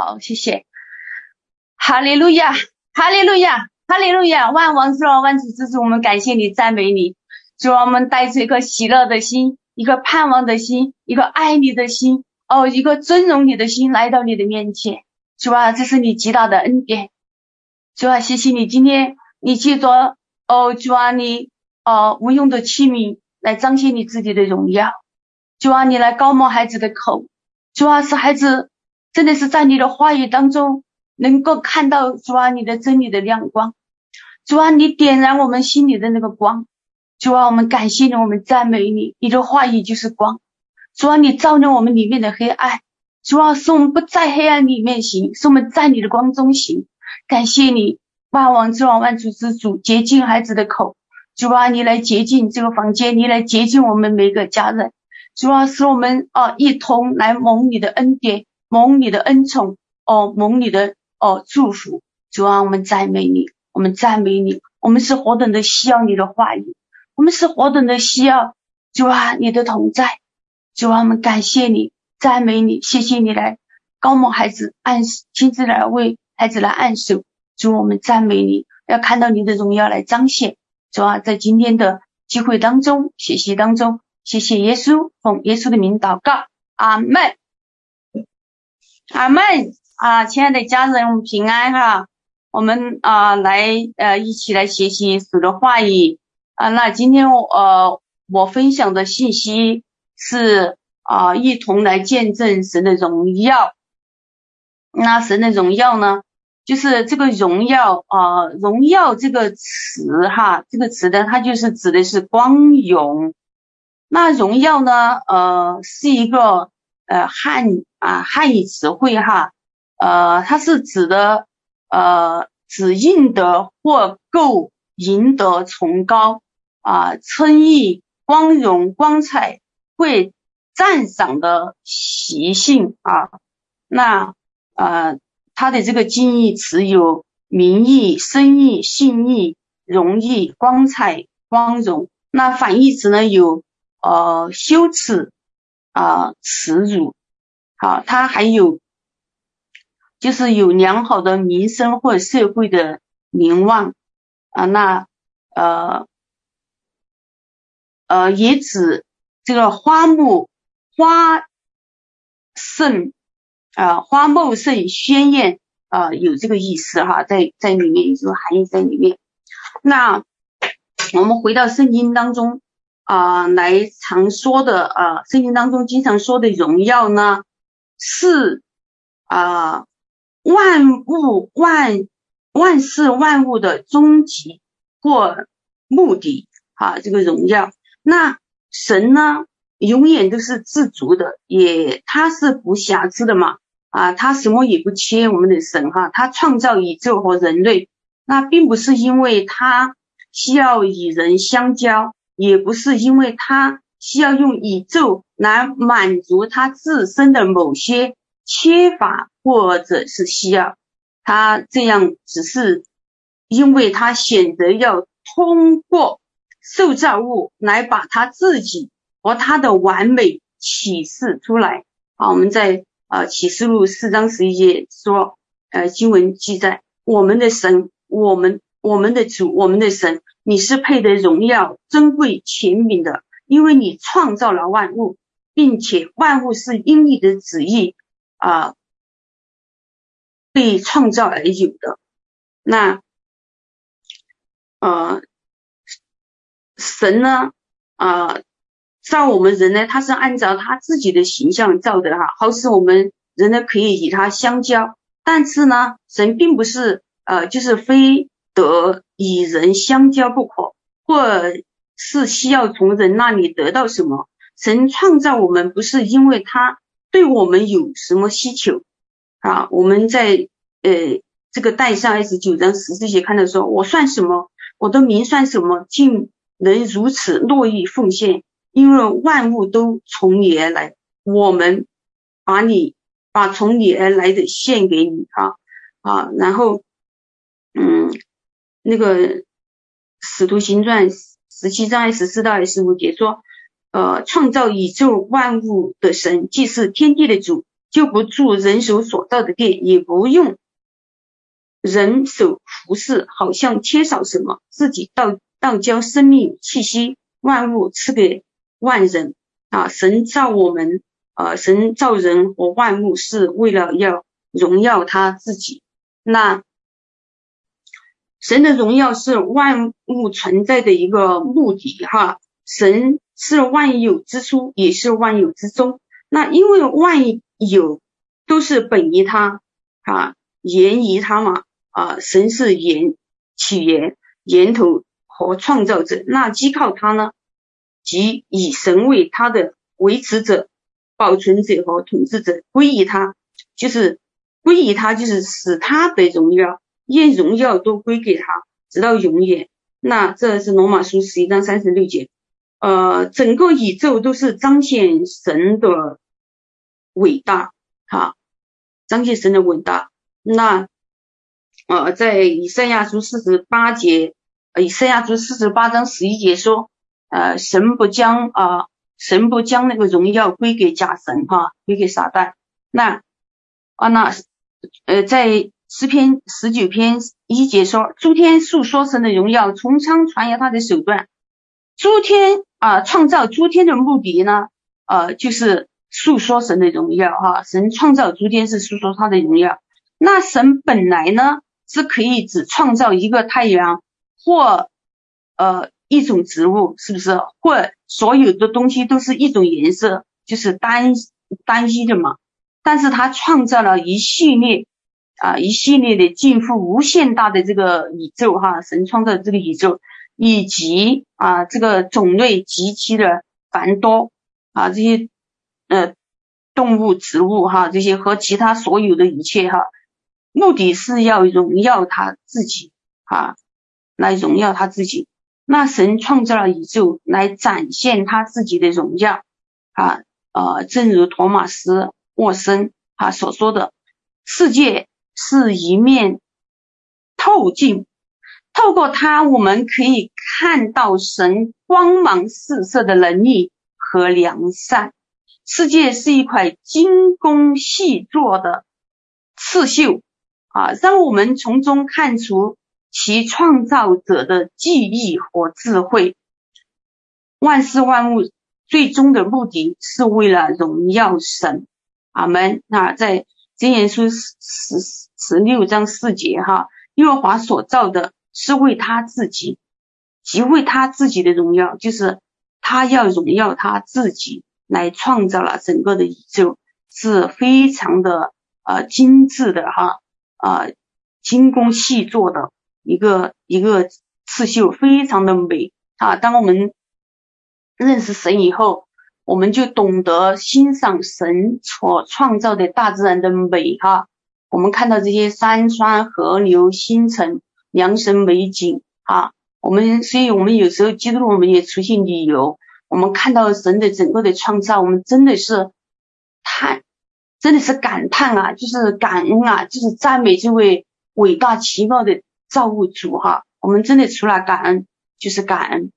好，谢谢。哈利路亚，哈利路亚，哈利路亚，万王之王，万主之主，我们感谢你，赞美你。主啊，我们带着一颗喜乐的心，一个盼望的心，一个爱你的心，哦，一个尊荣你的心，来到你的面前。主啊，这是你极大的恩典。主啊，谢谢你今天你借着哦，主啊，你哦无用的器皿来彰显你自己的荣耀。主啊，你来高抹孩子的口。主啊，使孩子真的是在你的话语当中能够看到主啊你的真理的亮光。主啊，你点燃我们心里的那个光。主啊，我们感谢你，我们赞美你，你的话语就是光。主啊，你照亮我们里面的黑暗。主啊，使我们不在黑暗里面行，使我们在你的光中行。感谢你，万王之王，万主之主，洁净孩子的口。主啊，你来洁净这个房间，你来洁净我们每个家人。主啊，使我们啊一同来蒙你的恩典，蒙你的恩宠，哦，蒙你的哦祝福。主啊，我们赞美你，我们赞美你，我们是何等的需要你的话语。我们是何等的需要，主啊，你的同在，主啊，我们感谢你，赞美你，谢谢你来膏抹孩子，按亲自来为孩子来按手，主，我们赞美你，要看到你的荣耀来彰显，主啊，在今天的机会当中，学习当中，谢谢耶稣，奉耶稣的名祷告，阿门，阿妹啊，亲爱的家人，平安哈，我们啊来呃一起来学习主的话语。啊，那今天我呃，我分享的信息是啊、一同来见证神的荣耀。那神的荣耀呢，就是这个荣耀啊、荣耀这个词哈，这个词呢，它就是指的是光荣。那荣耀呢，呃，是一个呃汉啊汉语词汇哈，呃，它是指的呃，指应得或够赢得崇高。啊，称意、光荣、光彩，会赞赏的习性啊。那呃，它的这个近义词有名义、声义、信义、荣义、光彩、光荣。那反义词呢，有呃羞耻啊、耻辱。好，它还有就是有良好的名声或社会的名望啊。那呃。呃，也指这个花木花盛啊，花茂盛鲜艳啊，有这个意思哈，在在里面有这个含义在里面。那我们回到圣经当中啊，来常说的啊，圣经当中经常说的荣耀呢，是啊，万物万万事万物的终极或目的啊，这个荣耀。那神呢，永远都是自足的，也他是不瑕疵的嘛，啊，他什么也不缺。我们的神哈，他创造宇宙和人类，那并不是因为他需要与人相交，也不是因为他需要用宇宙来满足他自身的某些缺乏或者是需要，他这样只是因为他选择要通过。受造物来把他自己和他的完美启示出来。啊，我们在啊启示录四章十一节说，呃经文记载，我们的神，我们我们的主，我们的神，你是配得荣耀、尊贵、权柄的，因为你创造了万物，并且万物是因你的旨意啊被创造而有的。那呃。神呢，啊、呃，造我们人呢，他是按照他自己的形象造的哈，好使我们人呢可以与他相交。但是呢，神并不是呃，就是非得与人相交不可，或是需要从人那里得到什么。神创造我们不是因为他对我们有什么需求啊。我们在呃这个带上二十九章十四节看到说，我算什么？我的名算什么？竟能如此乐意奉献，因为万物都从你而来，我们把你把从你而来的献给你啊啊，然后嗯，那个使徒行传十七章二十四到二十五节说，呃，创造宇宙万物的神，既是天地的主，就不住人手所造的殿，也不用人手服侍，好像缺少什么，自己倒倒将生命气息万物赐给万人啊！神造我们，呃，神造人和万物是为了要荣耀他自己。那神的荣耀是万物存在的一个目的哈，神是万有之初，也是万有之中。那因为万有都是本于他啊，源于他嘛啊，神是源起源源头和创造者。那依靠他呢，即以神为他的维持者、保存者和统治者，归于他，就是归于他，就是使他的荣耀。愿荣耀都归给他，直到永远。那这是罗马书十一章三十六节。呃，整个宇宙都是彰显神的伟大，哈，彰显神的伟大。那呃，在以赛亚书四十八节，以赛亚书四十八章十一节说，呃，神不将啊、神不将那个荣耀归给假神，哈，归给撒旦。那啊，那呃，在十篇十九篇一节说：“诸天述说神的荣耀，从苍传扬他的手段。诸天啊，创造诸天的目的呢，呃，就是诉说神的荣耀哈。神创造诸天是诉说他的荣耀。那神本来呢是可以只创造一个太阳或呃一种植物，是不是？或所有的东西都是一种颜色，就是单单一的嘛。但是他创造了一系列。”啊，一系列的近乎无限大的这个宇宙哈，神创造的这个宇宙，以及啊这个种类极其的繁多啊，这些呃动物、植物哈，这些和其他所有的一切哈，目的是要荣耀他自己啊，来荣耀他自己。那神创造了宇宙来展现他自己的荣耀啊，呃，正如托马斯沃森啊所说的，世界。是一面透镜，透过它，我们可以看到神光芒四射的能力和良善。世界是一块精工细作的刺绣啊，让我们从中看出其创造者的技艺和智慧。万事万物最终的目的是为了荣耀神。阿门。那在箴言书十十。六章四节哈，耶和华所造的是为他自己，即为他自己的荣耀，就是他要荣耀他自己来创造了整个的宇宙，是非常的呃精致的哈啊、呃、精工细作的一个一个刺绣，非常的美啊。当我们认识神以后，我们就懂得欣赏神所创造的大自然的美哈。我们看到这些山川、河流、星辰、良辰美景啊，我们所以，我们有时候基督我们也出去旅游，我们看到神的整个的创造，我们真的是叹，真的是感叹啊，就是感恩啊，就是赞美这位伟大奇妙的造物主哈。我们真的除了感恩就是感恩，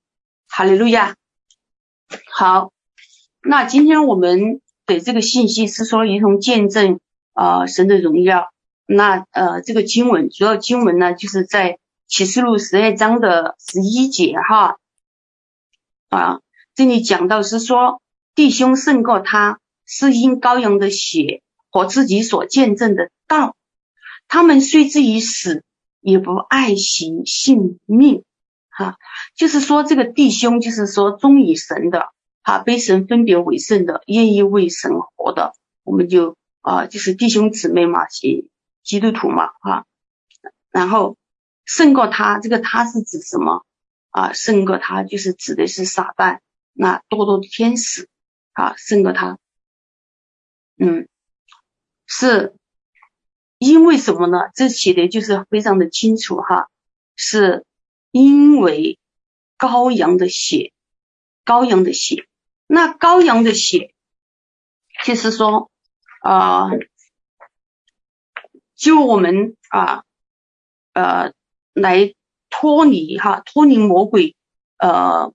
哈利路亚。好，那今天我们的这个信息是说一同见证。啊、呃，神的荣耀。那呃，这个经文主要经文呢，就是在启示录十二章的十一节哈。啊，这里讲到是说，弟兄胜过他，是因羔羊的血和自己所见证的道。他们虽至于死，也不爱惜性命。哈，就是说这个弟兄，就是说忠于神的，哈，被神分别为圣的，愿意为神活的，我们就。啊，就是弟兄姊妹嘛，基基督徒嘛，哈，然后胜过他，这个他是指什么啊？胜过他就是指的是撒旦，那多多的天使啊，胜过他，嗯，是因为什么呢？这写的就是非常的清楚哈，是因为羔羊的血，羔羊的血，那羔羊的血，就是说。啊，就我们啊，呃，来脱离哈，脱离魔鬼呃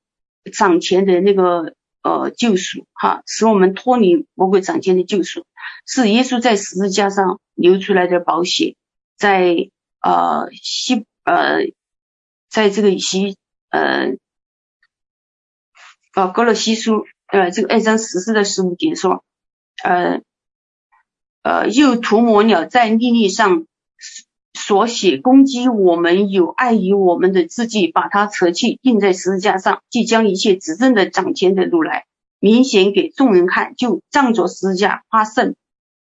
掌权的那个呃救赎哈，使我们脱离魔鬼掌权的救赎，是耶稣在十字架上流出来的宝血，在呃西呃在这个西呃呃歌罗西书呃这个二章十四到十五节说，呃呃又涂抹了在利利上。所写攻击我们有碍于我们的字迹，把它扯去，钉在十字架上，即将一切执政的掌权的路来，明显给众人看，就仗着十字架发胜。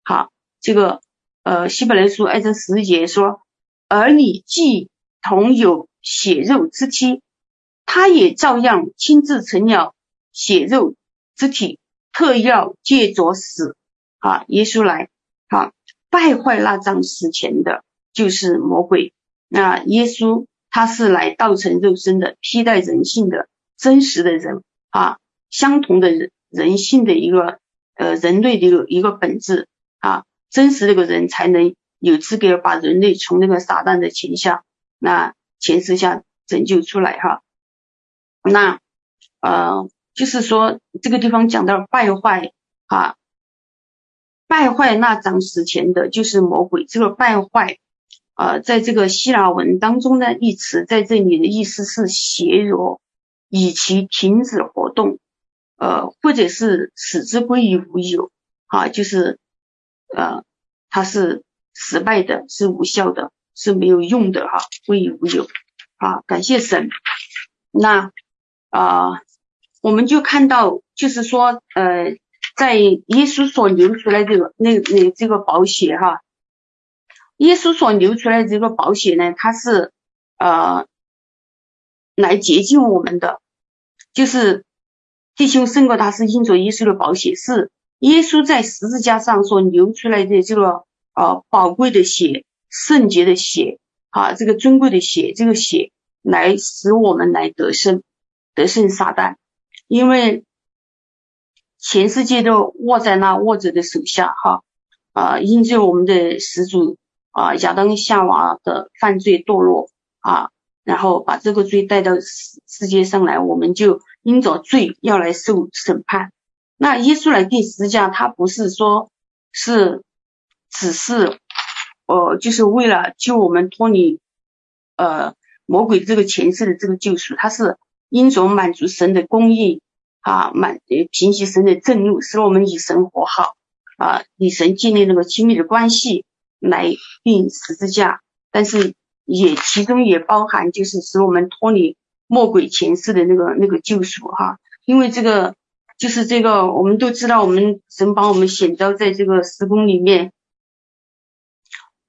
好，这个呃希伯来书二章十节说，儿女既同有血肉之躯，他也照样亲自成了血肉之体，特要借着死啊，耶稣来啊败坏那张死前的。就是魔鬼，那耶稣他是来道成肉身的，替代人性的真实的人啊，相同的人人性的一个呃人类的一个一个本质啊，真实这个人才能有资格把人类从那个撒旦的前下那前世下拯救出来哈。那呃就是说这个地方讲到败坏啊，败坏那掌死前的就是魔鬼，这个败坏。呃，在这个希腊文当中呢，一词在这里的意思是削弱，以其停止活动，呃，或者是使之归于无有，啊，就是呃，它是失败的，是无效的，是没有用的，哈，归于无有，啊，感谢神。那啊、我们就看到，就是说，呃，在耶稣所流出来这个那那这个宝血，哈。耶稣所流出来这个宝血呢，它是呃来洁净我们的，就是弟兄胜过他是因着耶稣的宝血，是耶稣在十字架上所流出来的这个呃宝贵的血，圣洁的血啊，这个尊贵的血，这个血来使我们来得胜，得胜撒旦，因为全世界都握在那握着的手下哈啊，因着我们的始祖。啊，亚当夏娃的犯罪堕落啊，然后把这个罪带到世世界上来，我们就因着罪要来受审判。那耶稣来钉十字架，他不是说是只是呃，就是为了救我们脱离呃魔鬼这个前世的这个救赎，他是因着满足神的公义啊，满平息神的震怒，使我们与神和好啊，与神建立那个亲密的关系。来钉十字架，但是也其中也包含就是使我们脱离魔鬼前世的那个那个救赎哈，因为这个就是这个我们都知道，我们神把我们选召在这个事工里面，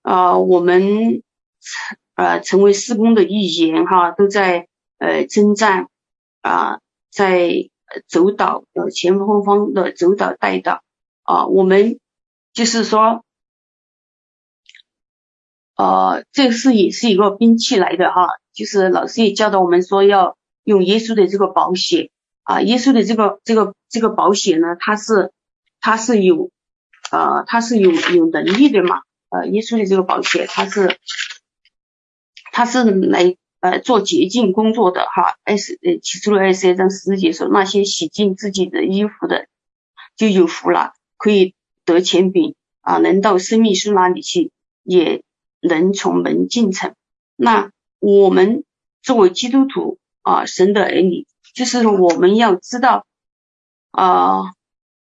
啊、我们呃成为施工的一员哈，都在呃征战啊、呃，在走导的前后方的走导带导啊，我们就是说。呃，这是也是一个兵器来的哈，就是老师也教导我们说要用耶稣的这个宝血啊，耶稣的这个这个这个宝血呢，它是它是有呃它是有有能力的嘛，呃耶稣的这个宝血它是它是来呃做洁净工作的哈，S 呃起初的二十二章十四节说那些洗净自己的衣服的就有福了，可以得钱饼啊，能到生命树那里去也。能从门进城，那我们作为基督徒啊，神的儿女，就是我们要知道啊，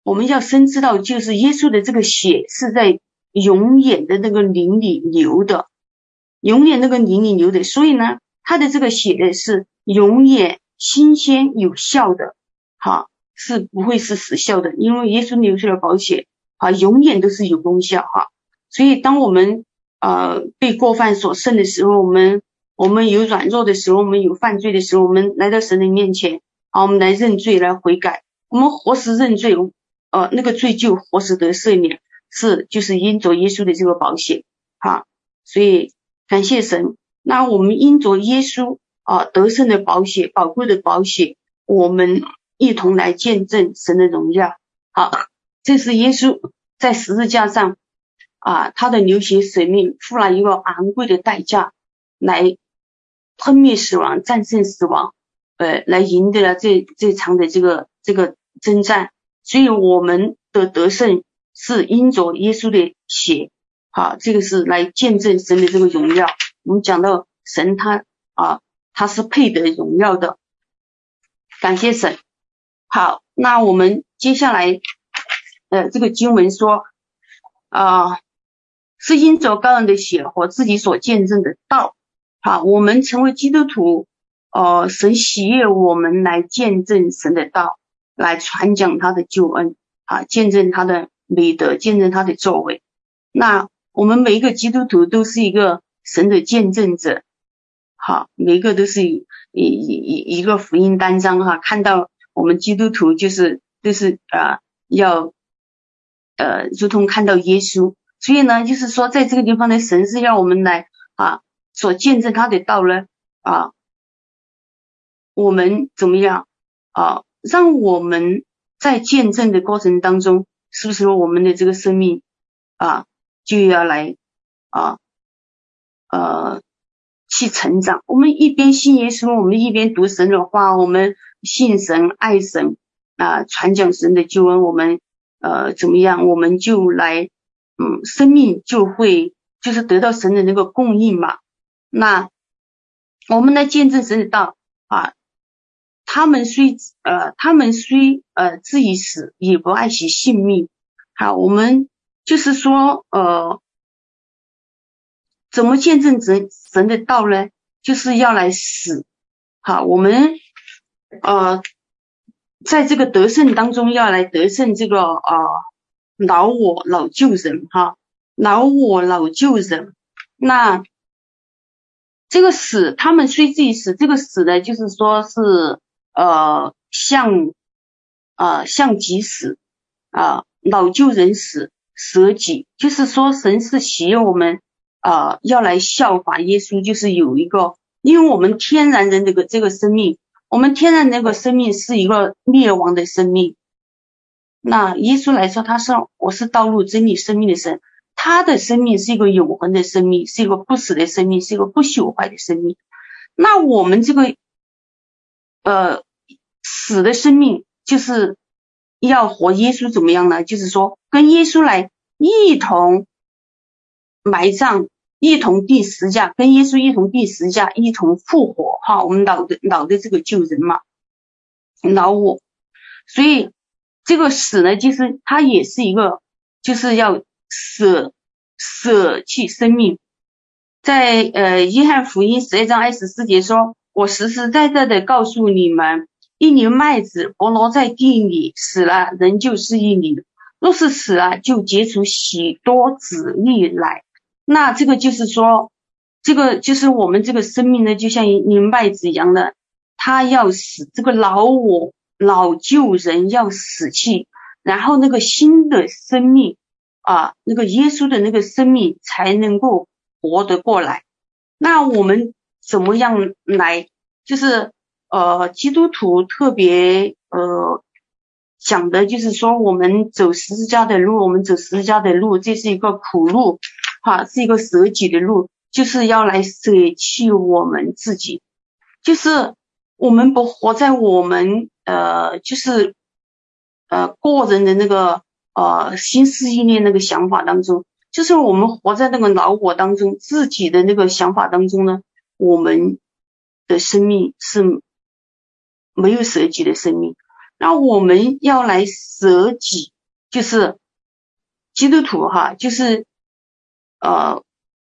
我们要深知道，就是耶稣的这个血是在永远的那个灵里流的，永远那个灵里流的，所以呢，他的这个血是永远新鲜有效的，哈，是不会是死效的，因为耶稣流出的宝血啊，永远都是有功效哈，所以当我们。呃，被过犯所胜的时候，我们我们有软弱的时候，我们有犯罪的时候，我们来到神的面前，好，我们来认罪，来悔改，我们活时认罪，呃，那个罪就活时得赦免，是就是因着耶稣的这个宝血，哈，所以感谢神。那我们因着耶稣啊得胜的宝血，宝贵的宝血，我们一同来见证神的荣耀。好，这是耶稣在十字架上。啊，他的流血舍命，付了一个昂贵的代价，来吞灭死亡，战胜死亡，呃，来赢得了这这场的这个这个征战，所以我们的得胜是因着耶稣的血，好，这个是来见证神的这个荣耀。我们讲到神他啊，他是配得荣耀的，感谢神。好，那我们接下来呃，这个经文说啊，是因着高人的血和自己所见证的道，好，我们成为基督徒。哦，神喜悦我们来见证神的道，来传讲他的救恩啊，见证他的美德，见证他的作为。那我们每一个基督徒都是一个神的见证者，好，每个都是一一一一个福音单张哈。看到我们基督徒就是就是啊，要呃，如同看到耶稣。所以呢，就是说在这个地方的神是要我们来啊，所见证他的道呢啊。我们怎么样啊？让我们在见证的过程当中，是不是我们的这个生命啊就要来啊呃去成长？我们一边信耶稣，我们一边读神的话，我们信神、爱神啊，传讲神的救恩。我们呃怎么样？我们就来嗯，生命就会就是得到神的那个供应嘛。那我们来见证神的道啊。他们虽呃，他们虽呃自己死，也不爱惜性命。好，我们就是说呃，怎么见证神神的道呢？就是要来死。好，我们呃，在这个得胜当中，要来得胜这个呃老我老旧人哈，老我老旧人。那这个死，他们虽自己死，这个死呢，就是说是。呃，像呃像己死啊，老旧人死舍己，就是说神是喜悦我们、呃，要来效法耶稣，就是有一个，因为我们天然人这个这个生命，我们天然那个生命是一个灭亡的生命。那耶稣来说，他说我是道路真理生命的神，他的生命是一个永恒的生命，是一个不死的生命，是一个不朽坏的生命。那我们这个。呃，死的生命就是要和耶稣怎么样呢？就是说跟耶稣来一同埋葬，一同第十架，跟耶稣一同第十架，一同复活。哈，我们老的老的这个旧人嘛，老我。所以这个死呢，其实它也是一个，就是要舍舍弃生命。在呃约翰福音十二章二十四节说。我实实在在的告诉你们，一粒麦子不落在地里死了，仍旧是一粒；若是死了，就结出许多子粒来。那这个就是说，这个就是我们这个生命呢，就像一粒麦子一样的，它要死，这个老我、老旧人要死去，然后那个新的生命啊，那个耶稣的那个生命才能够活得过来。那我们。怎么样来？就是呃，基督徒特别呃讲的，就是说我们走十字架的路，我们走十字架的路，这是一个苦路，哈，是一个舍己的路，就是要来舍弃我们自己，就是我们不活在我们呃，就是呃个人的那个呃心思意念那个想法当中，就是我们活在那个老我当中，自己的那个想法当中呢。我们的生命是没有舍己的生命，那我们要来舍己，就是基督徒哈，就是呃，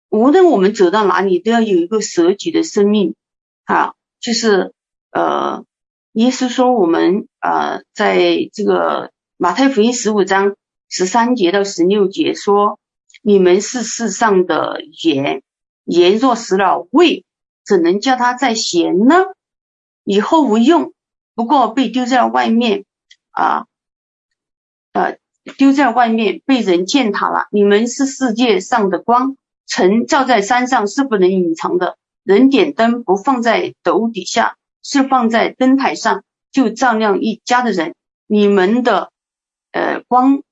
无论我们走到哪里，都要有一个舍己的生命啊，就是呃，耶稣说我们呃，在这个马太福音十五章十三节到十六节说，你们是世上的盐，盐若死了味。怎能叫它再咸呢？以后无用，不过被丢在外面啊，呃，丢在外面被人践踏了。你们是世界上的光，城照在山上是不能隐藏的。人点灯不放在斗底下，是放在灯台上，就照亮一家的人。你们的呃光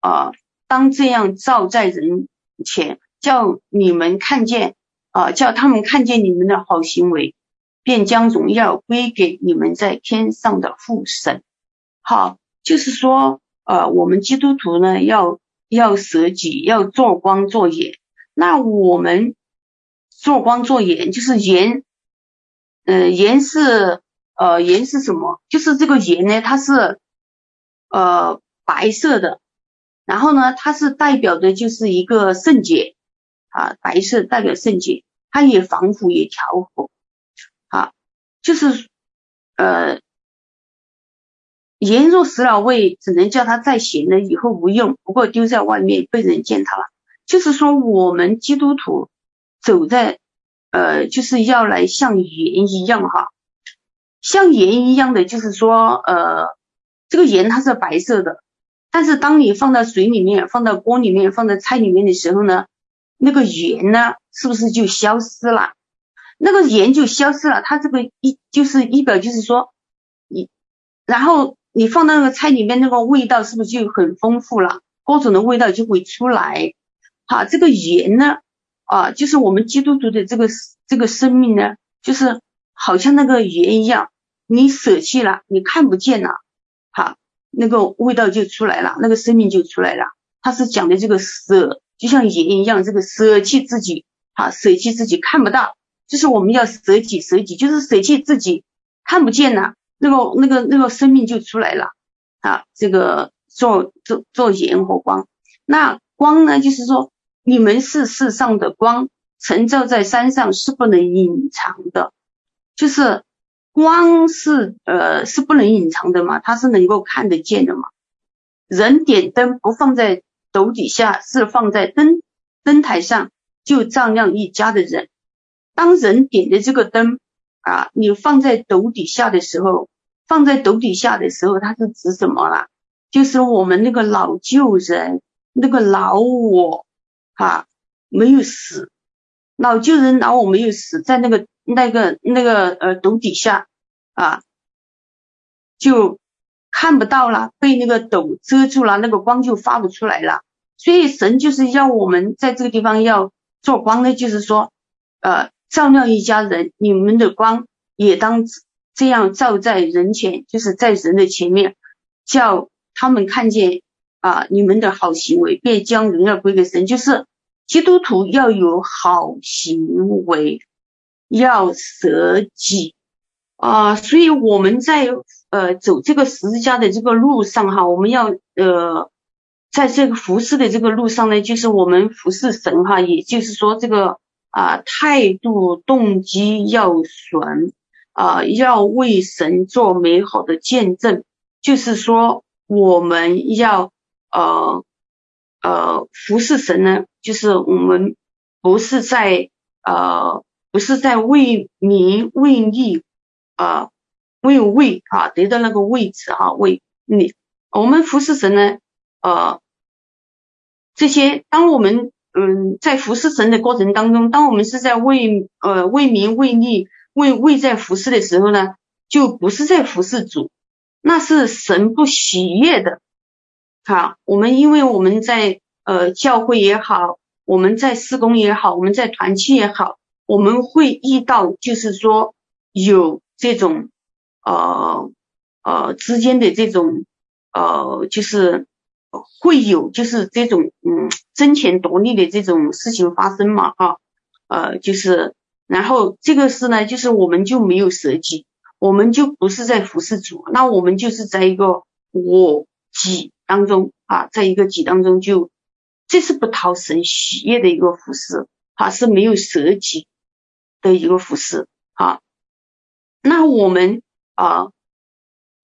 啊，当这样照在人前，叫你们看见。啊，叫他们看见你们的好行为，便将荣耀归给你们在天上的父神。好，就是说，呃，我们基督徒呢，要要舍己，要做光做盐。那我们做光做盐，就是盐，嗯、呃，盐是呃，盐是什么？就是这个盐呢，它是呃白色的，然后呢，它是代表的就是一个圣洁啊，白色代表圣洁，它也防腐也调和啊，就是呃。盐若死了味，只能叫它再咸了，以后无用，不过丢在外面被人践踏了。就是说，我们基督徒走在呃，就是要来像盐一样哈，像盐一样的，就是说呃，这个盐它是白色的，但是当你放到水里面、放到锅里面、放在菜里面的时候呢，那个盐呢，是不是就消失了？那个盐就消失了，它这个一就是一表，就是说你然后。你放到那个菜里面，那个味道是不是就很丰富了？各种的味道就会出来。好，这个盐呢，啊，就是我们基督徒的这个这个生命呢，就是好像那个盐一样，你舍弃了，你看不见了，好，那个味道就出来了，那个生命就出来了。他是讲的这个舍，就像盐一样，这个舍弃自己，好，舍弃自己看不到，就是我们要舍己舍己，就是舍弃自己看不见了。那个那个那个生命就出来了啊！这个做做做盐和光，那光呢，就是说你们是世上的光，晨照在山上是不能隐藏的，就是光是呃是不能隐藏的嘛，它是能够看得见的嘛。人点灯不放在斗底下，是放在灯灯台上，就照亮一家的人。当人点的这个灯。啊，你放在斗底下的时候，放在斗底下的时候，它是指什么啦？就是我们那个老旧人，那个老我，哈、啊，没有死，老旧人老我没有死，在那个那个那个呃斗底下啊，就看不到了，被那个斗遮住了，那个光就发不出来了。所以神就是要我们在这个地方要做光的，就是说，呃。照亮一家人，你们的光也当这样照在人前，就是在人的前面，叫他们看见啊，你们的好行为，便将荣耀归给神。就是基督徒要有好行为，要舍己啊。所以我们在呃走这个十字架的这个路上哈，我们要呃在这个服侍的这个路上呢，就是我们服侍神哈，也就是说这个。啊，态度动机要纯啊，要为神做美好的见证。就是说，我们要呃呃服侍神呢，就是我们不是在呃不是在为名为利啊为位啊得到那个位置哈、为你我们服侍神呢呃这些当我们。嗯，在服侍神的过程当中，当我们是在为呃为名为利为为在服侍的时候呢，就不是在服侍主，那是神不喜悦的。好，我们因为我们在呃教会也好，我们在施工也好，我们在团契也好，我们会遇到就是说有这种呃呃之间的这种呃就是。会有就是这种嗯争权夺利的这种事情发生嘛哈，呃就是然后这个事呢就是我们就没有舍己，我们就不是在服侍主，那我们就是在一个我己当中啊，在一个己当中就这是不讨神喜悦的一个服侍，啊是没有舍己的一个服侍啊，那我们啊。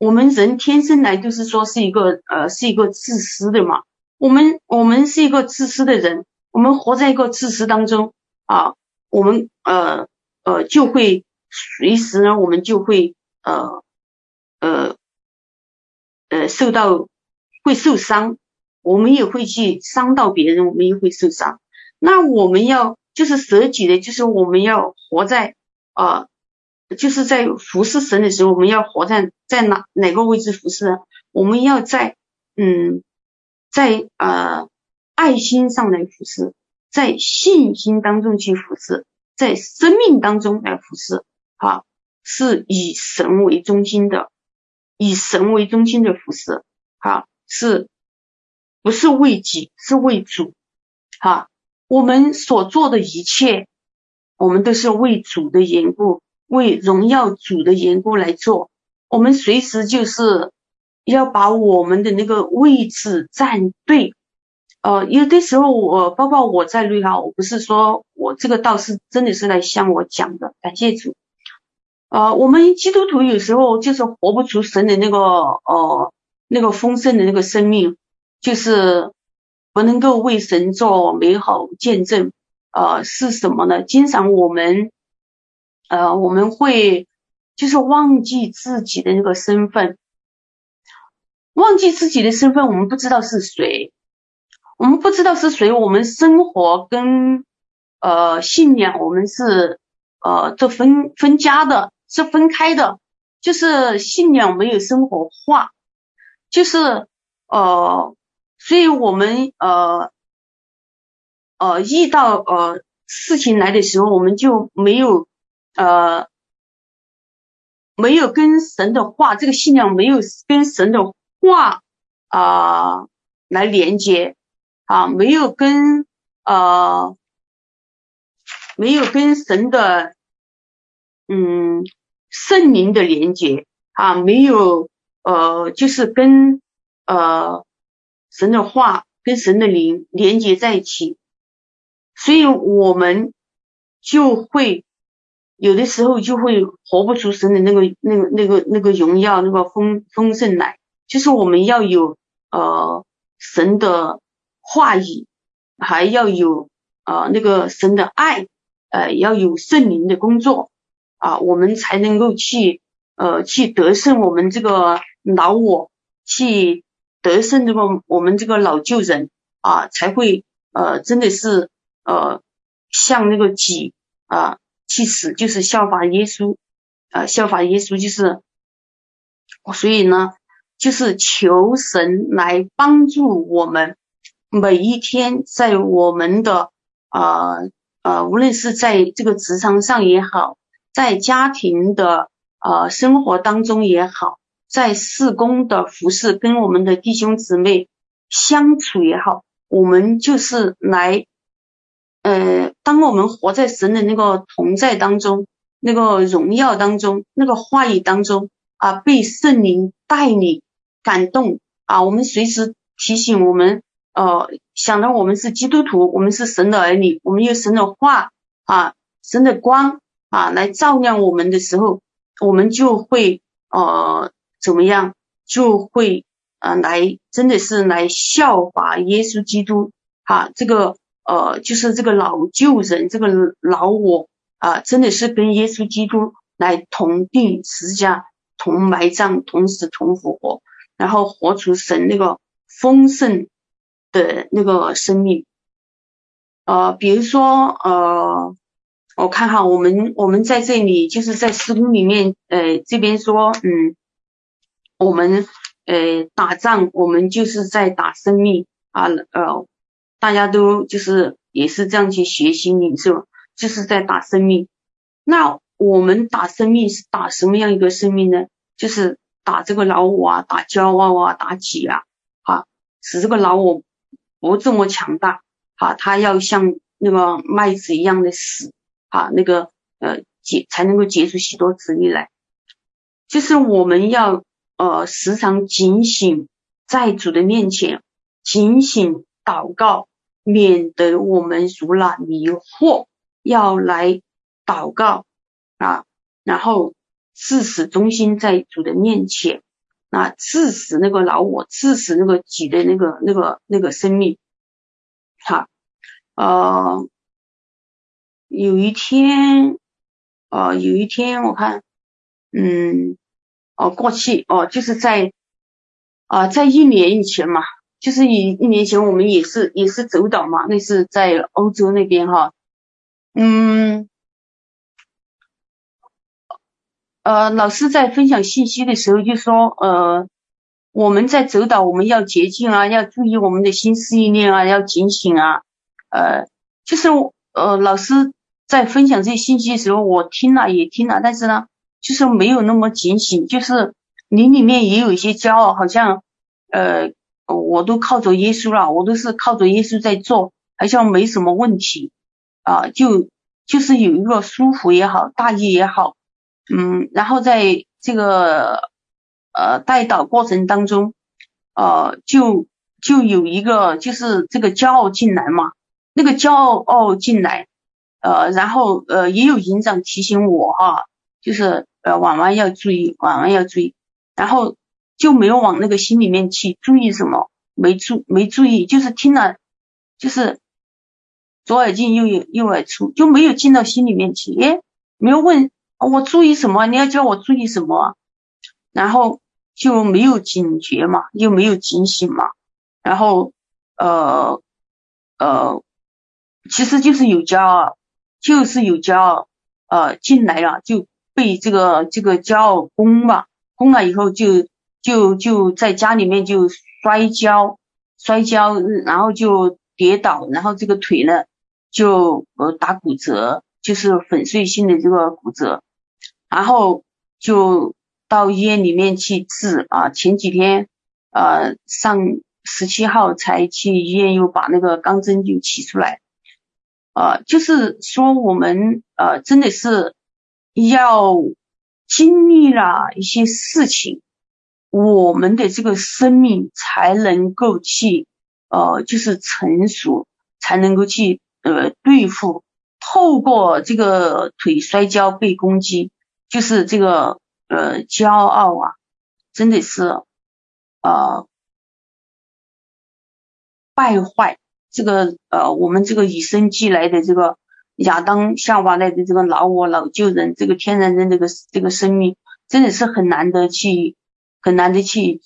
我们人天生来就是说是一个呃是一个自私的嘛，我们我们是一个自私的人，我们活在一个自私当中啊，我们呃呃就会随时呢，我们就会呃呃呃受到会受伤，我们也会去伤到别人，我们也会受伤。那我们要就是舍己的，就是我们要活在啊。呃就是在服侍神的时候，我们要活在在哪哪个位置服侍？我们要在嗯，在呃爱心上来服侍，在信心当中去服侍，在生命当中来服侍，啊，是以神为中心的，以神为中心的服侍哈，是不是为己，是为主，哈，我们所做的一切，我们都是为主的缘故，为荣耀主的缘故来做，我们随时就是要把我们的那个位置站对。呃，有的时候我包括我在内哈，我不是说我这个道是真的是来向我讲的，感谢主。呃，我们基督徒有时候就是活不出神的那个呃那个丰盛的那个生命，就是不能够为神做美好见证。呃，是什么呢？经常我们呃我们会就是忘记自己的那个身份，忘记自己的身份，我们不知道是谁。我们不知道是谁，我们生活跟呃信仰，我们是呃这分分家的，是分开的，就是信仰没有生活化，就是呃，所以我们呃呃遇到呃事情来的时候，我们就没有呃没有跟神的话，这个信仰没有跟神的话啊、来连接。啊，没有跟呃，没有跟神的嗯圣灵的连接啊，没有呃，就是跟呃神的话跟神的灵连接在一起，所以我们就会有的时候就会活不出神的那个那个那个那个荣耀那个丰丰盛来，就是我们要有呃神的。话语还要有啊、呃，那个神的爱，呃，要有圣灵的工作。啊，我们才能够去呃去得胜我们这个老我，去得胜这个我们这个老旧人。啊，才会呃真的是呃像那个己啊去死，就是效法耶稣。啊，效法耶稣就是，所以呢，就是求神来帮助我们。每一天，在我们的呃呃，无论是在这个职场上也好，在家庭的呃生活当中也好，在事工的服侍，跟我们的弟兄姊妹相处也好，我们就是来呃，当我们活在神的那个同在当中，那个荣耀当中，那个话语当中啊，被圣灵带领感动啊，我们随时提醒我们。呃，想到我们是基督徒，我们是神的儿女，我们有神的话啊，神的光啊来照亮我们的时候，我们就会呃怎么样？就会啊来真的是来效法耶稣基督啊，这个呃就是这个老旧人，这个老我啊，真的是跟耶稣基督来同钉十字架，同埋葬，同死，同复活，然后活出神那个丰盛。的那个生命，呃，比如说，呃，我看哈，我们我们在这里就是在施工里面，呃，这边说，嗯，我们呃打仗，我们就是在打生命啊，呃，大家都就是也是这样去学习领受，就是在打生命。那我们打生命是打什么样一个生命呢？就是打这个老我啊，打骄傲啊，打己啊，啊，使这个老我。不这么强大，好，他要像那个麦子一样的死，好，那个呃结才能够结出许多子粒来。就是我们要呃时常警醒在主的面前，警醒祷告，免得我们如那迷惑，要来祷告啊，然后致死忠心在主的面前。啊，致死那个老我，致死那个己的那个、那个、那个生命。好，呃，有一天，呃，有一天我看，嗯，哦，过去，哦，就是在，啊、在一年以前嘛，就是一一年前，我们也是也是走岛嘛，那是在欧洲那边哈，嗯。呃，老师在分享信息的时候就说，呃，我们在走岛，我们要洁净啊，要注意我们的心思意念啊，要警醒啊，呃，就是呃，老师在分享这些信息的时候，我听了也听了，但是呢，就是没有那么警醒，就是你里面也有一些骄傲，好像呃，我都靠着耶稣了，我都是靠着耶稣在做，好像没什么问题啊，就就是有一个舒服也好，大意也好，嗯，然后在这个呃代祷过程当中，呃，就就有一个就是这个骄傲进来嘛，那个骄傲进来，呃，然后呃也有营长提醒我哈，就是呃婉婉要注意，婉婉要注意，然后。就没有往那个心里面去注意什么，没注没注意，就是听了，就是左耳进右右右耳出，就没有进到心里面去。诶，没有问我注意什么，你要叫我注意什么，然后就没有警觉嘛，又没有警醒嘛，然后呃呃，其实就是有骄傲，就是有骄傲，呃进来了就被这个这个骄傲攻嘛，攻了以后就。就就在家里面就摔跤，摔跤，然后就跌倒，然后这个腿呢就呃打骨折，就是粉碎性的这个骨折，然后就到医院里面去治啊。前几天呃上十七号才去医院，又把那个钢针就取出来，呃，就是说我们呃真的是要经历了一些事情。我们的这个生命才能够去，呃，就是成熟，才能够去呃对付。透过这个腿摔跤被攻击，就是这个呃骄傲啊，真的是呃败坏。这个呃我们这个与生俱来的这个亚当夏娃来的这个老我老旧人，这个天然人这个这个生命，真的是很难得去。很难得去，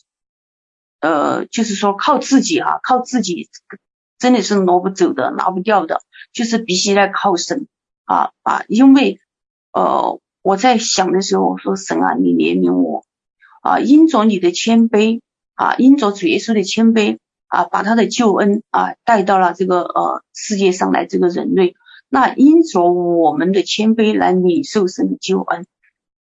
呃，就是说靠自己啊，靠自己真的是挪不走的，拿不掉的，就是必须来靠神啊啊！因为呃，我在想的时候，我说神啊，你怜悯我。啊，因着你的谦卑啊，因着主耶稣的谦卑啊，把他的救恩啊带到了这个呃世界上来，这个人类，那因着我们的谦卑来领受神的救恩。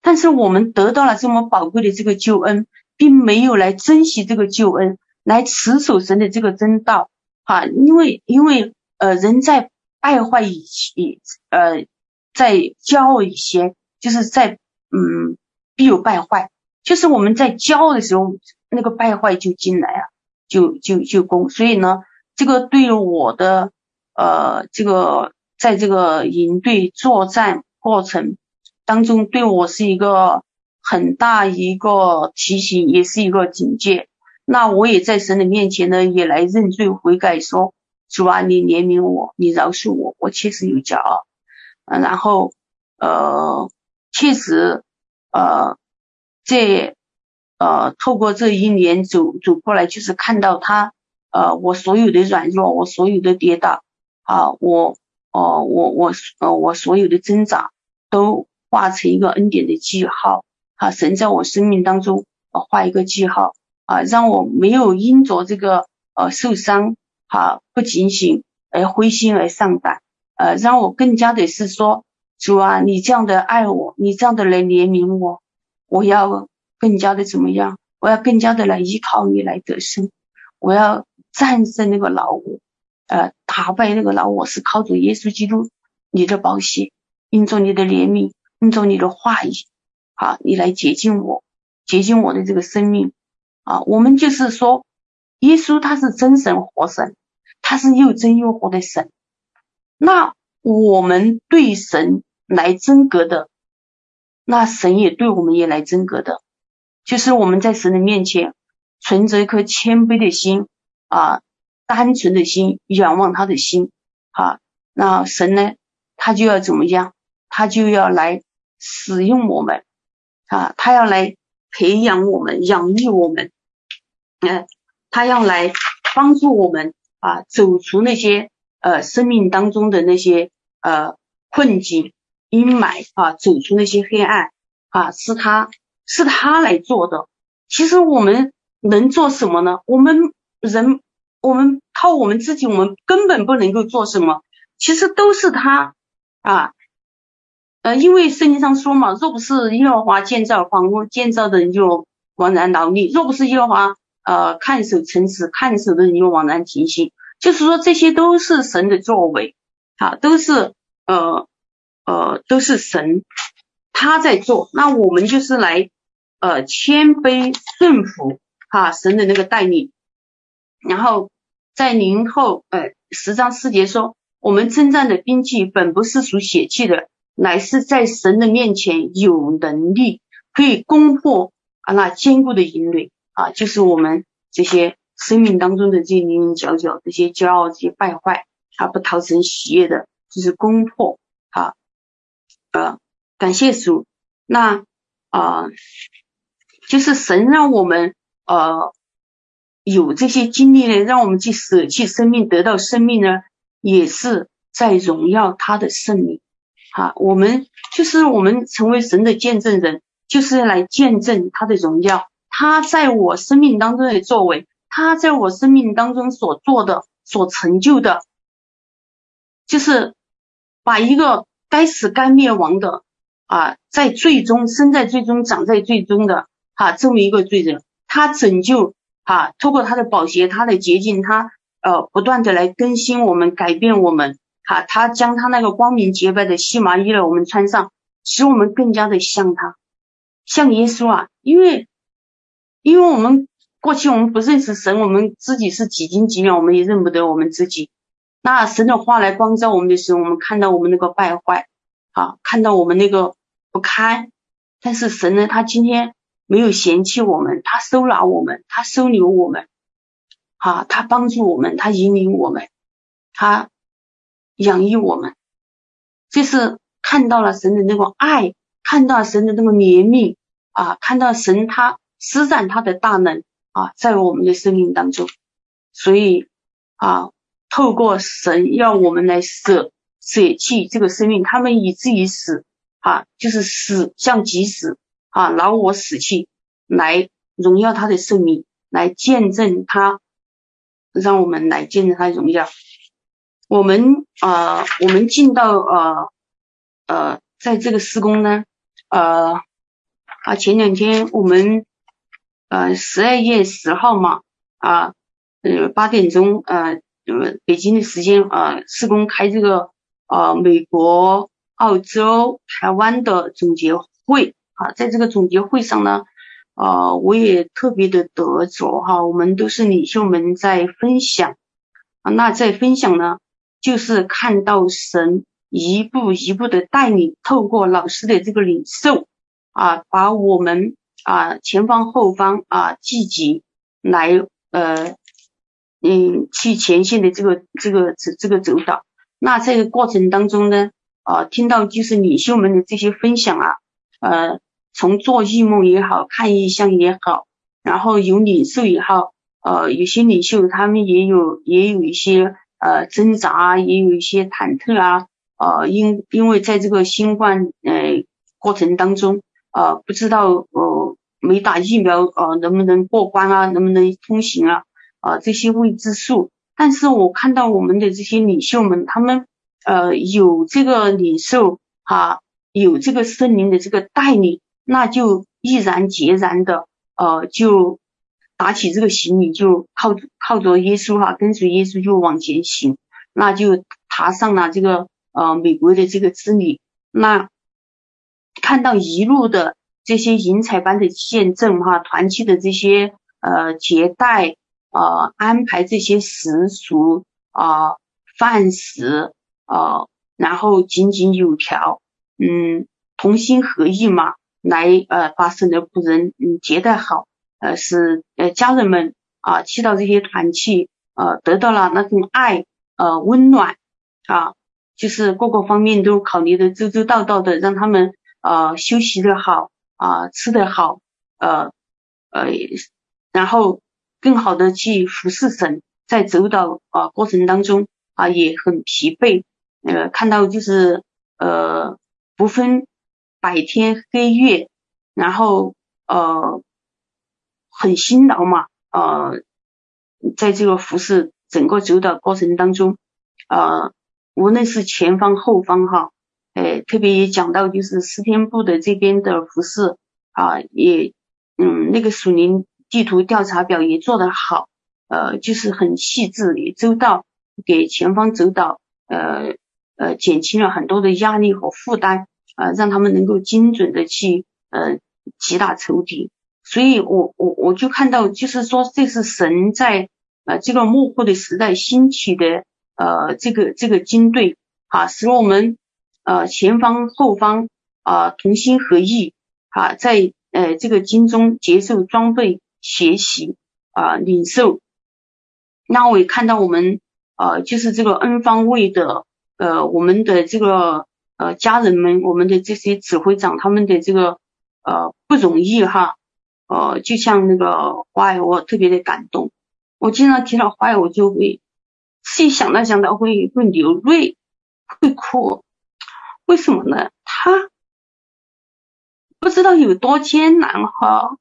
但是我们得到了这么宝贵的这个救恩，并没有来珍惜这个救恩，来持守神的这个真道，哈，因为因为呃人在败坏以前，呃在骄傲以前，就是在嗯必有败坏，就是我们在骄傲的时候，那个败坏就进来啊，就就就攻，所以呢，这个对我的呃这个在这个营队作战过程。当中对我是一个很大一个提醒，也是一个警戒。那我也在神的面前呢，也来认罪悔改，说主啊，你怜悯我，你饶恕我，我确实有骄傲。嗯，然后呃，确实呃，这呃，透过这一年走走过来，就是看到他呃，我所有的软弱，我所有的跌倒啊，我哦、呃，我我呃，我所有的挣扎都。画成一个恩典的记号，啊，神在我生命当中画一个记号啊，让我没有因着这个呃受伤啊不警醒而灰心而丧胆，呃，让我更加的是说主啊，你这样的爱我，你这样的来怜悯我，我要更加的怎么样？我要更加的来依靠你来得胜，我要战胜那个老我，呃，打败那个老我是靠着耶稣基督你的宝血，因着你的怜悯。按照你的话语，啊，你来洁净我，洁净我的这个生命，啊，我们就是说，耶稣他是真神活神，他是又真又活的神。那我们对神来真格的，那神也对我们也来真格的，就是我们在神的面前存着一颗谦卑的心，啊，单纯的心，仰望他的心，啊，那神呢，他就要怎么样？他就要来。使用我们啊，他要来培养我们、养育我们，嗯，他要来帮助我们啊，走出那些呃生命当中的那些呃困境、阴霾啊，走出那些黑暗啊，是他是他来做的。其实我们能做什么呢？我们人，我们靠我们自己，我们根本不能够做什么。其实都是他啊。呃，因为圣经上说嘛，若不是耶和华建造房屋，建造的人就枉然劳力；若不是耶和华呃看守城池，看守的人就枉然停息。就是说，这些都是神的作为，啊，都是呃呃都是神他在做，那我们就是来呃谦卑顺服哈神的那个带领，然后在零后呃十章四节说，我们征战的兵器本不是属血气的，乃是在神的面前有能力，可以攻破啊那坚固的营垒啊，就是我们这些。生命当中的这些零零角角，这些骄傲，这些败坏，他不讨神喜悦的，就是攻破啊。呃，感谢主，那啊、就是神让我们呃有这些经历呢，让我们去舍弃生命，得到生命呢，也是在荣耀他的圣名。啊，我们就是我们成为神的见证人，就是来见证他的荣耀，他在我生命当中的作为。他在我生命当中所做的、所成就的，就是把一个该死、该灭亡的啊，在最终生在最终、长在最终的哈、这么一个罪人，他拯救啊，透过他的宝血、他的洁净，他呃不断的来更新我们、改变我们，哈、他将他那个光明洁白的细麻衣呢，我们穿上，使我们更加的像他，像耶稣啊，因为因为我们。过去我们不认识神，我们自己是几斤几两，我们也认不得我们自己。那神的话来光照我们的时候，我们看到我们那个败坏，啊，看到我们那个不堪。但是神呢，他今天没有嫌弃我们，他收纳我们，他收留我们，啊，他帮助我们，他引领我们，他养育我们。就是看到了神的那个爱，看到神的那个怜悯，啊，看到神他施展他的大能。啊，在我们的生命当中，所以啊，透过神要我们来舍舍弃这个生命，他们以至于死啊，就是死像即死啊，劳我死去，来荣耀他的圣名，来见证他，让我们来见证他的荣耀。我们啊，我们进到呃呃，在这个施工呢，呃啊，前两天我们。呃，十二月十号嘛，啊，呃，八点钟，呃，北京的时间，啊，施工开这个，呃，美国、澳洲、台湾的总结会，啊，在这个总结会上呢，呃，我也特别的得着哈，我们都是领袖们在分享，啊，那在分享呢，就是看到神一步一步的带领，透过老师的这个领受，啊，把我们。啊，前方后方啊，积极来呃，嗯，去前线的这个这个这这个走导。那这个过程当中呢，啊，听到就是领袖们的这些分享啊，呃，从做异梦也好，看异象也好，然后有领袖也好，呃，有些领袖他们也有也有一些呃挣扎，也有一些忐忑啊，呃，因因为在这个新冠呃过程当中。呃，不知道呃，没打疫苗呃，能不能过关啊？能不能通行啊？呃，这些未知数。但是我看到我们的这些领袖们，他们呃有这个领袖哈，有这个森林的这个带领，那就毅然决然的呃，就打起这个行李，就靠靠着耶稣哈，跟随耶稣就往前行，那就踏上了这个呃美国的这个之旅，那。看到一路的这些云彩般的见证哈，团契的这些呃接待呃安排这些食俗啊饭食啊，然后井井有条，嗯，同心合意嘛，来呃把神的仆人嗯接待好，呃使呃家人们啊去到这些团契呃得到了那种爱呃温暖啊，就是各个方面都考虑的周周到到的，让他们。呃，休息的好啊，吃的好，呃呃，然后更好的去服侍神，在走导啊过程当中啊也很疲惫，呃，看到就是呃不分白天黑夜，然后呃很辛劳嘛，呃，在这个服侍整个走导过程当中，呃，无论是前方后方哈。哎，特别也讲到，就是司天部的这边的服侍啊，也嗯，那个属灵地图调查表也做得好，呃，就是很细致也周到，给前方走岛呃呃减轻了很多的压力和负担，呃，让他们能够精准的去呃击打仇敌。所以我我我就看到，就是说这是神在呃这个末后的时代兴起的呃这个这个军队啊，使我们呃前方后方啊同心合意啊，在呃这个军中接受装备、学习啊领受。那我也看到我们呃就是这个 N 方位的呃我们的这个呃家人们，我们的这些指挥长他们的这个呃不容易哈。呃，就像那个花儿，我特别的感动。我经常提到花儿，我就会自己想到想到会会流泪，会哭。为什么呢？他不知道有多艰难哈，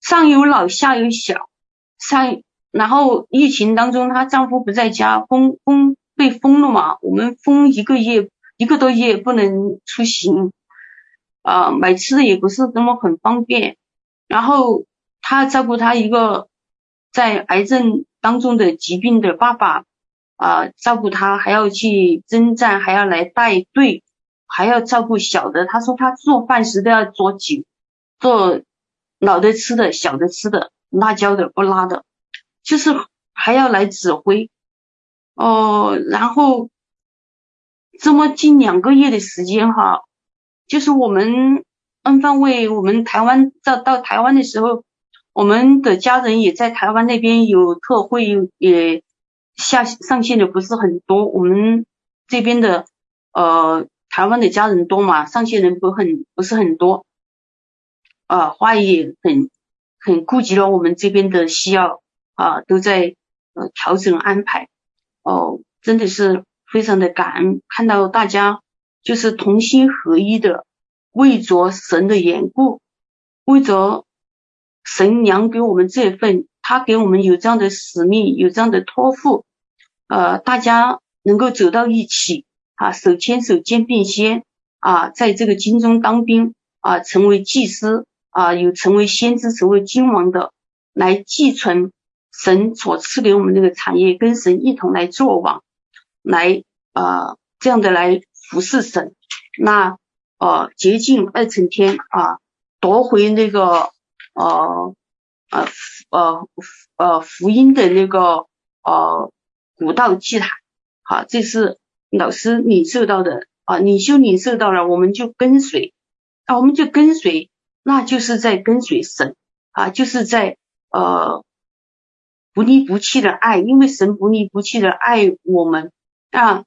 上有老下有小，上然后疫情当中，她丈夫不在家，封封被封了嘛，我们封一个月一个多月不能出行，啊、买吃的也不是那么很方便。然后他照顾他一个在癌症当中的疾病的爸爸啊，照顾他还要去征战，还要来带队，还要照顾小的。他说他做饭时都要做酒，做老的吃的，小的吃的，辣椒的不辣的，就是还要来指挥哦。然后这么近两个月的时间哈，就是我们。N 方位，我们台湾到到台湾的时候，我们的家人也在台湾那边有特惠，也下上线的不是很多。我们这边的呃台湾的家人多嘛，上线人不很不是很多。啊，花也很很顾及了我们这边的需要啊，都在呃调整安排。哦，真的是非常的感恩，看到大家就是同心合一的。为着神的缘故，为着神娘给我们这份，他给我们有这样的使命，有这样的托付，呃，大家能够走到一起啊，手牵手肩并肩啊，在这个军中当兵啊，成为祭司啊，有成为先知、成为君王的，来继承神所赐给我们这个产业，跟神一同来做王，来啊这样的来服侍神，那。呃，洁净二层天啊，夺回那个呃呃呃呃福音的那个呃古道祭坛，好，这是老师领受到的。啊，领袖领受到了，我们就跟随。啊，我们就跟随，那就是在跟随神啊，就是在呃不离不弃的爱，因为神不离不弃的爱我们啊，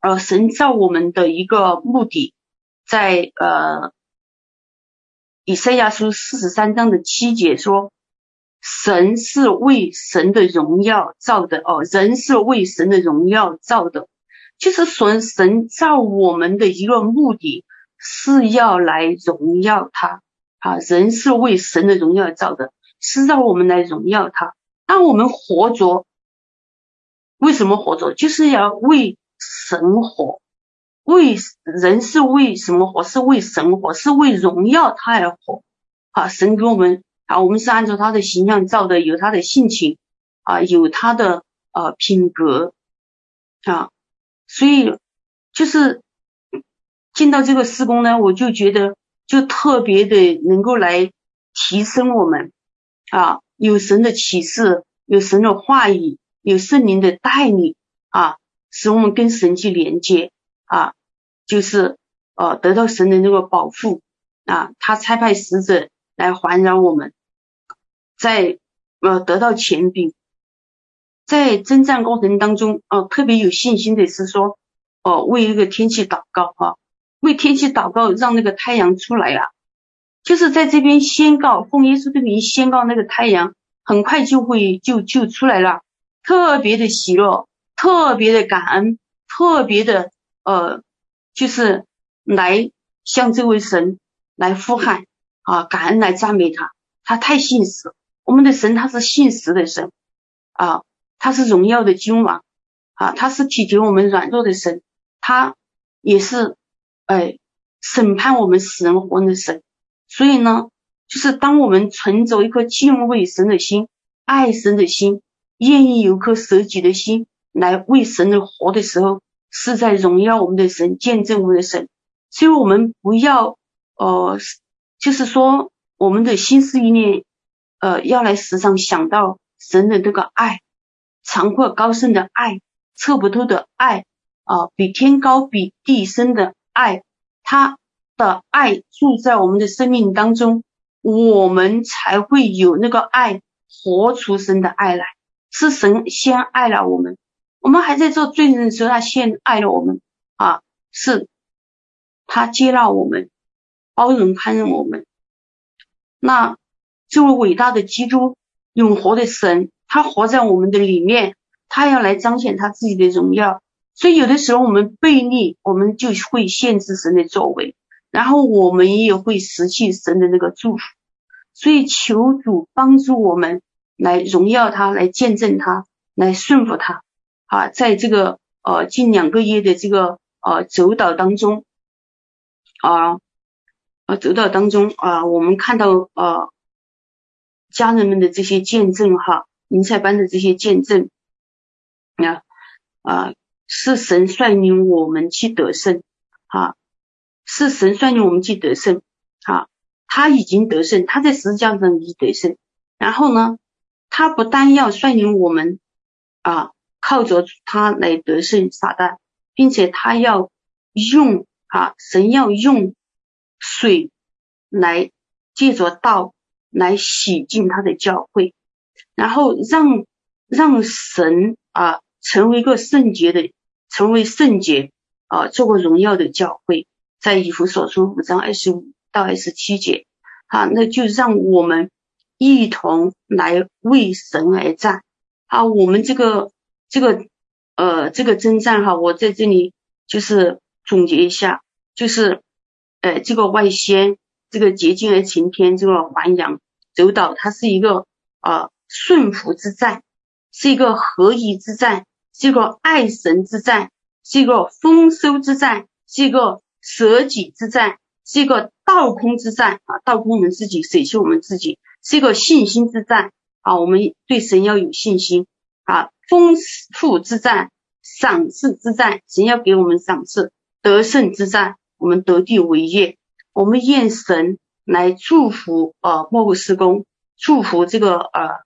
呃，神造我们的一个目的。在呃，以赛亚书四十三章的七节说，神是为神的荣耀造的哦，人是为神的荣耀造的，就是说神造我们的一个目的是要来荣耀他啊，人是为神的荣耀造的，是让我们来荣耀他。那我们活着，为什么活着？就是要为神活。为人是为什么活？是为神活，是为荣耀他而活。啊，神给我们啊，我们是按照他的形象造的，有他的性情啊，有他的呃品格啊，所以就是进到这个施工呢，我就觉得就特别的能够来提升我们啊，有神的启示，有神的话语，有圣灵的带领啊，使我们跟神去连接。啊，就是呃，得到神的那个保护啊，他差派使者来环绕我们，在呃得到权柄，在征战过程当中哦、特别有信心的是说哦、呃，为一个天气祷告哈、啊，为天气祷告，让那个太阳出来了，就是在这边宣告，奉耶稣的名宣告，那个太阳很快就会就就出来了，特别的喜乐，特别的感恩，特别的。呃，就是来向这位神来呼喊啊，感恩来赞美他，他太信实。我们的神他是信实的神啊，他是荣耀的君王啊，他是体贴我们软弱的神，他也是哎审判我们死人活人的神。所以呢，就是当我们存着一颗敬畏神的心、爱神的心、愿意有颗舍己的心来为神而活的时候，是在荣耀我们的神、见证我们的神。所以，我们不要呃，就是说我们的心思意念呃，要来时常想到神的这个爱，长阔高深的爱，测不透的爱啊，比天高比地深的爱，他的爱住在我们的生命当中。我们才会有那个爱，活出神的爱来。是神先爱了我们，我们还在做罪人的时候，他先爱了我们啊！是，他接纳我们，包容宽容我们。那这位伟大的基督，永活的神，他活在我们的里面，他要来彰显他自己的荣耀。所以有的时候我们背逆，我们就会限制神的作为。然后我们也会失去神的那个祝福，所以求主帮助我们来荣耀他，来见证他，来顺服他。啊，在这个呃近两个月的这个呃走道当中啊，呃走祷当中啊，我们看到呃家人们的这些见证哈，云彩班的这些见证啊啊，是神率领我们去得胜啊。是神率领我们去得胜，啊，他已经得胜，他在十字架上已经得胜。然后呢，他不但要率领我们啊，靠着他来得胜撒旦，并且他要用啊，神要用水来借着道来洗净他的教会，然后让让神啊成为一个圣洁的，成为圣洁啊，做个荣耀的教会。在以弗所书五章二十五到二十七节，啊，那就让我们一同来为神而战。啊，我们这个这个呃这个征战哈，我在这里就是总结一下，就是呃这个外宣，这个洁净而晴天，这个还阳走岛，它是一个呃顺服之战，是一个合一之战，是一个爱神之战，是一个丰收之战，是一个。舍己之战是一个倒空之战啊，倒空我们自己，舍弃我们自己，是一个信心之战啊。我们对神要有信心啊。丰富之战，赏赐之战，神要给我们赏赐。得胜之战，我们得地为业。我们愿神来祝福呃末后施工，祝福这个呃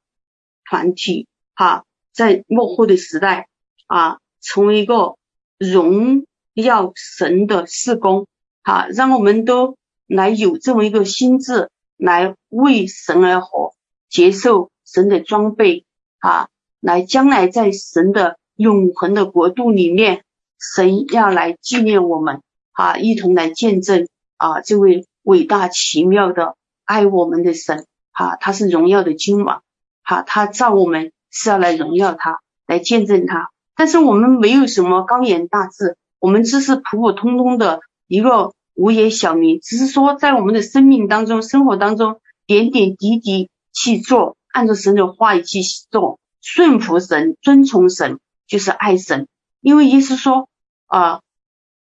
团体啊，在末后的时代啊，成为一个荣。耀神的事工，好，让我们都来有这么一个心智，来为神而活，接受神的装备，啊，来将来在神的永恒的国度里面，神要来纪念我们，啊，一同来见证啊，这位伟大奇妙的爱我们的神，啊，他是荣耀的君王，啊，他造我们是要来荣耀他，来见证他，但是我们没有什么高远大志。我们只是普普通通的一个无业小民，只是说在我们的生命当中、生活当中点点滴滴去做，按照神的话语去做，顺服神、遵从神，就是爱神。因为耶稣说啊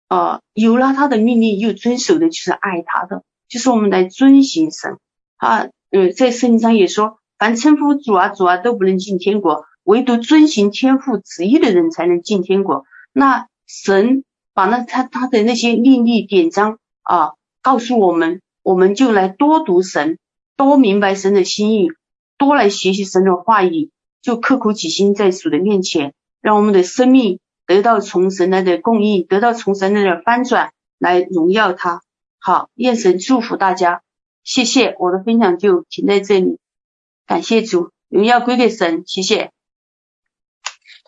啊，有了他的命令又遵守的，就是爱他的，就是我们来遵行神啊。嗯，在圣经上也说，凡称呼主啊主啊都不能进天国，唯独遵行天父旨意的人才能进天国。那神把那他他的那些律例典章啊告诉我们，我们就来多读神，多明白神的心意，多来学习神的话语，就刻苦己心在主的面前，让我们的生命得到从神来的供应，得到从神来的翻转，来荣耀他。好，愿神祝福大家，谢谢，我的分享就停在这里，感谢主，荣耀归给神，谢谢。